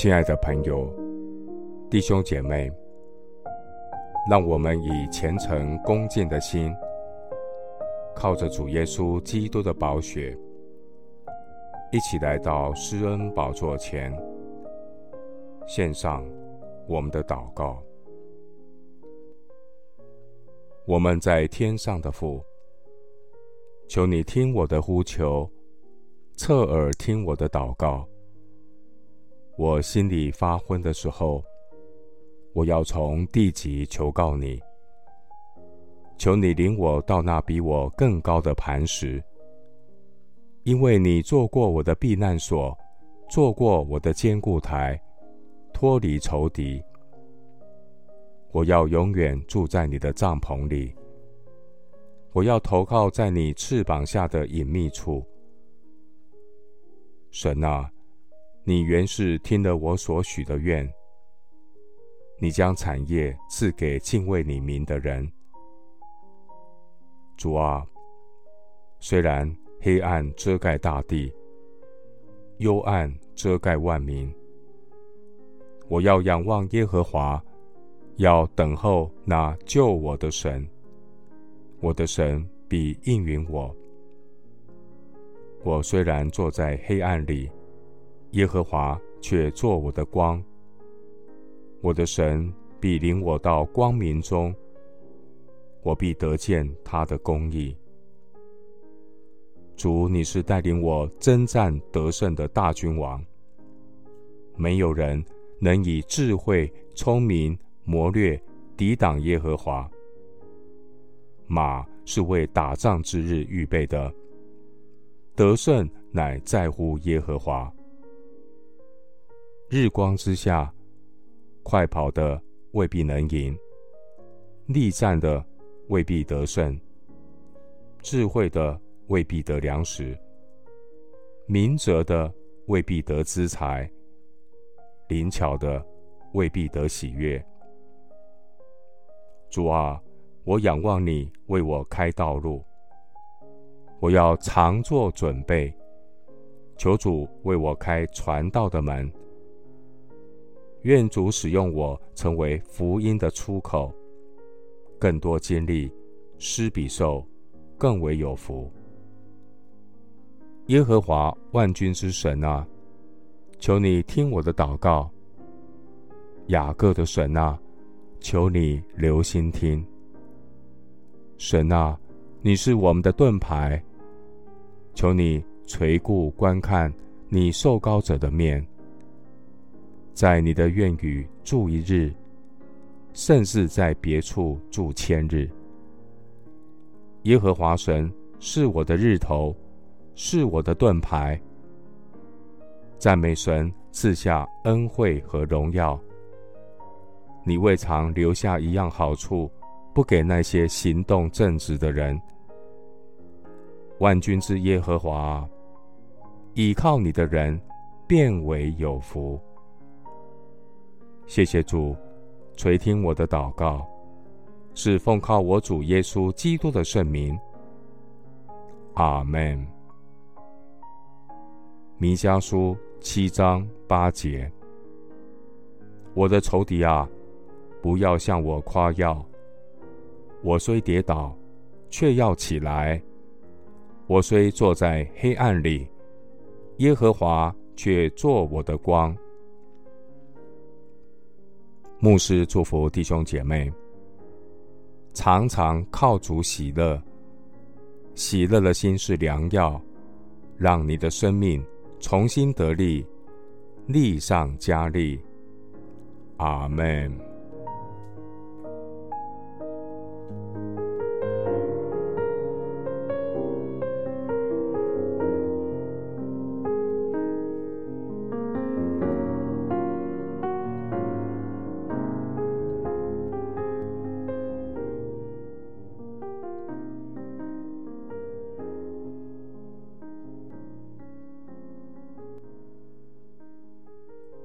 亲爱的朋友、弟兄姐妹，让我们以虔诚恭敬的心，靠着主耶稣基督的宝血，一起来到施恩宝座前，献上我们的祷告。我们在天上的父，求你听我的呼求，侧耳听我的祷告。我心里发昏的时候，我要从地极求告你，求你领我到那比我更高的磐石，因为你做过我的避难所，做过我的坚固台，脱离仇敌。我要永远住在你的帐篷里，我要投靠在你翅膀下的隐秘处，神啊。你原是听了我所许的愿，你将产业赐给敬畏你名的人。主啊，虽然黑暗遮盖大地，幽暗遮盖万民，我要仰望耶和华，要等候那救我的神。我的神必应允我。我虽然坐在黑暗里。耶和华却作我的光，我的神必领我到光明中，我必得见他的公义。主，你是带领我征战得胜的大君王，没有人能以智慧、聪明、谋略抵挡耶和华。马是为打仗之日预备的，得胜乃在乎耶和华。日光之下，快跑的未必能赢，力战的未必得胜，智慧的未必得粮食，明哲的未必得资财，灵巧的未必得喜悦。主啊，我仰望你为我开道路，我要常做准备，求主为我开传道的门。愿主使用我成为福音的出口，更多经历，施比受更为有福。耶和华万军之神啊，求你听我的祷告。雅各的神啊，求你留心听。神啊，你是我们的盾牌，求你垂顾观看你受膏者的面。在你的院宇住一日，胜似在别处住千日。耶和华神是我的日头，是我的盾牌。赞美神赐下恩惠和荣耀。你未尝留下一样好处，不给那些行动正直的人。万军之耶和华，倚靠你的人，便为有福。谢谢主，垂听我的祷告，是奉靠我主耶稣基督的圣名。阿门。弥迦书七章八节：我的仇敌啊，不要向我夸耀。我虽跌倒，却要起来；我虽坐在黑暗里，耶和华却作我的光。牧师祝福弟兄姐妹，常常靠主喜乐，喜乐的心是良药，让你的生命重新得力，力上加力。阿门。